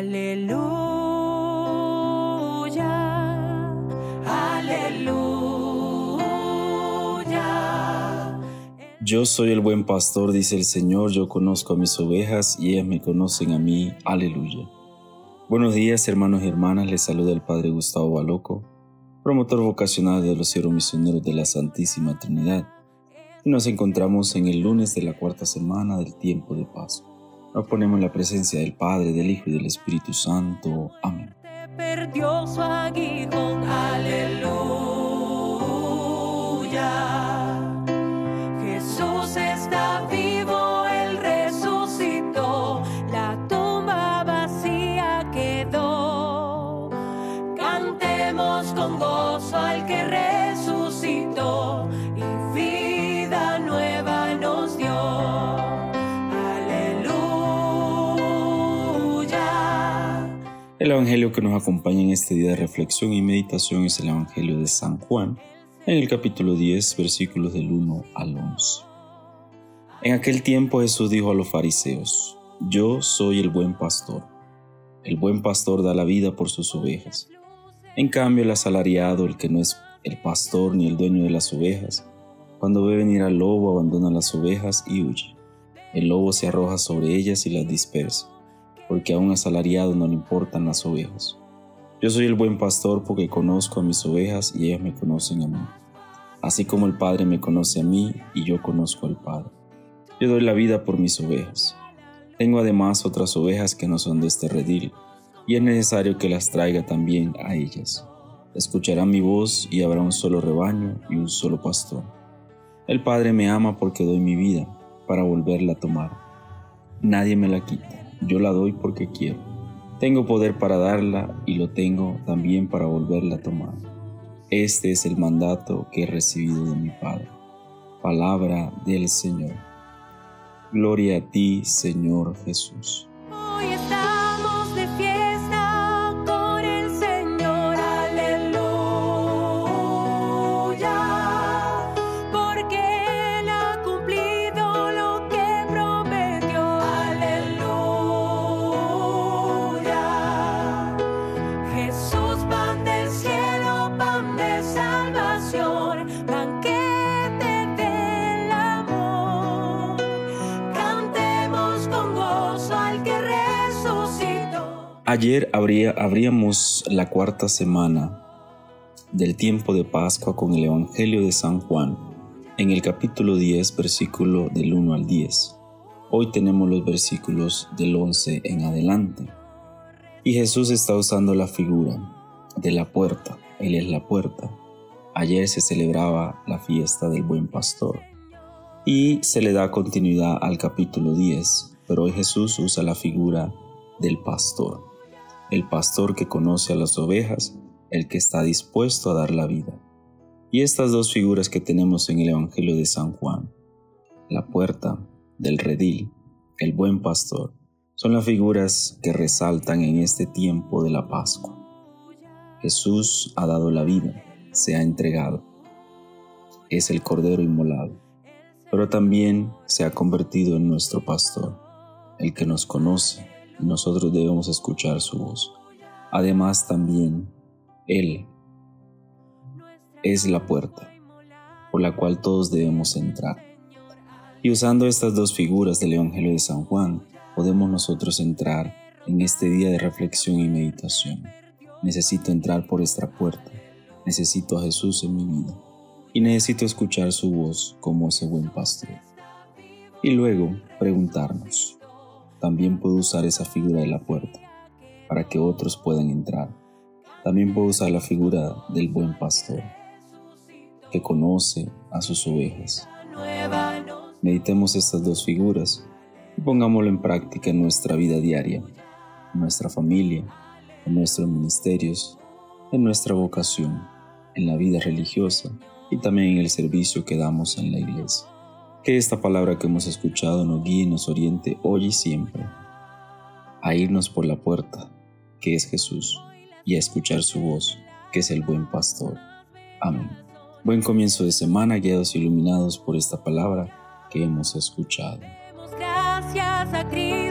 Aleluya, aleluya. Yo soy el buen pastor, dice el Señor, yo conozco a mis ovejas y ellas me conocen a mí. Aleluya. Buenos días hermanos y hermanas, les saluda el Padre Gustavo Baloco, promotor vocacional de los cielos misioneros de la Santísima Trinidad. Y nos encontramos en el lunes de la cuarta semana del tiempo de Pascua. Nos ponemos en la presencia del Padre, del Hijo y del Espíritu Santo. Amén. Aleluya. Jesús está El Evangelio que nos acompaña en este día de reflexión y meditación es el Evangelio de San Juan, en el capítulo 10, versículos del 1 al 11. En aquel tiempo Jesús dijo a los fariseos, Yo soy el buen pastor. El buen pastor da la vida por sus ovejas. En cambio, el asalariado, el que no es el pastor ni el dueño de las ovejas, cuando ve venir al lobo abandona las ovejas y huye. El lobo se arroja sobre ellas y las dispersa porque a un asalariado no le importan las ovejas. Yo soy el buen pastor porque conozco a mis ovejas y ellas me conocen a mí. Así como el Padre me conoce a mí y yo conozco al Padre. Yo doy la vida por mis ovejas. Tengo además otras ovejas que no son de este redil, y es necesario que las traiga también a ellas. Escucharán mi voz y habrá un solo rebaño y un solo pastor. El Padre me ama porque doy mi vida para volverla a tomar. Nadie me la quita yo la doy porque quiero. Tengo poder para darla y lo tengo también para volverla a tomar. Este es el mandato que he recibido de mi Padre. Palabra del Señor. Gloria a ti, Señor Jesús. Ayer abríamos la cuarta semana del tiempo de Pascua con el Evangelio de San Juan en el capítulo 10, versículo del 1 al 10. Hoy tenemos los versículos del 11 en adelante. Y Jesús está usando la figura de la puerta. Él es la puerta. Ayer se celebraba la fiesta del buen pastor y se le da continuidad al capítulo 10, pero hoy Jesús usa la figura del pastor, el pastor que conoce a las ovejas, el que está dispuesto a dar la vida. Y estas dos figuras que tenemos en el Evangelio de San Juan, la puerta del redil, el buen pastor, son las figuras que resaltan en este tiempo de la Pascua. Jesús ha dado la vida, se ha entregado. Es el Cordero inmolado, pero también se ha convertido en nuestro pastor, el que nos conoce nosotros debemos escuchar su voz. Además también Él es la puerta por la cual todos debemos entrar. Y usando estas dos figuras del Evangelio de San Juan, podemos nosotros entrar en este día de reflexión y meditación. Necesito entrar por esta puerta, necesito a Jesús en mi vida y necesito escuchar su voz como ese buen pastor. Y luego preguntarnos, también puedo usar esa figura de la puerta para que otros puedan entrar. También puedo usar la figura del buen pastor que conoce a sus ovejas. Meditemos estas dos figuras y pongámoslo en práctica en nuestra vida diaria, en nuestra familia, en nuestros ministerios, en nuestra vocación, en la vida religiosa y también en el servicio que damos en la iglesia. Que esta palabra que hemos escuchado nos guíe y nos oriente hoy y siempre a irnos por la puerta, que es Jesús, y a escuchar su voz, que es el buen pastor. Amén. Buen comienzo de semana, guiados e iluminados por esta palabra que hemos escuchado. gracias a Cristo.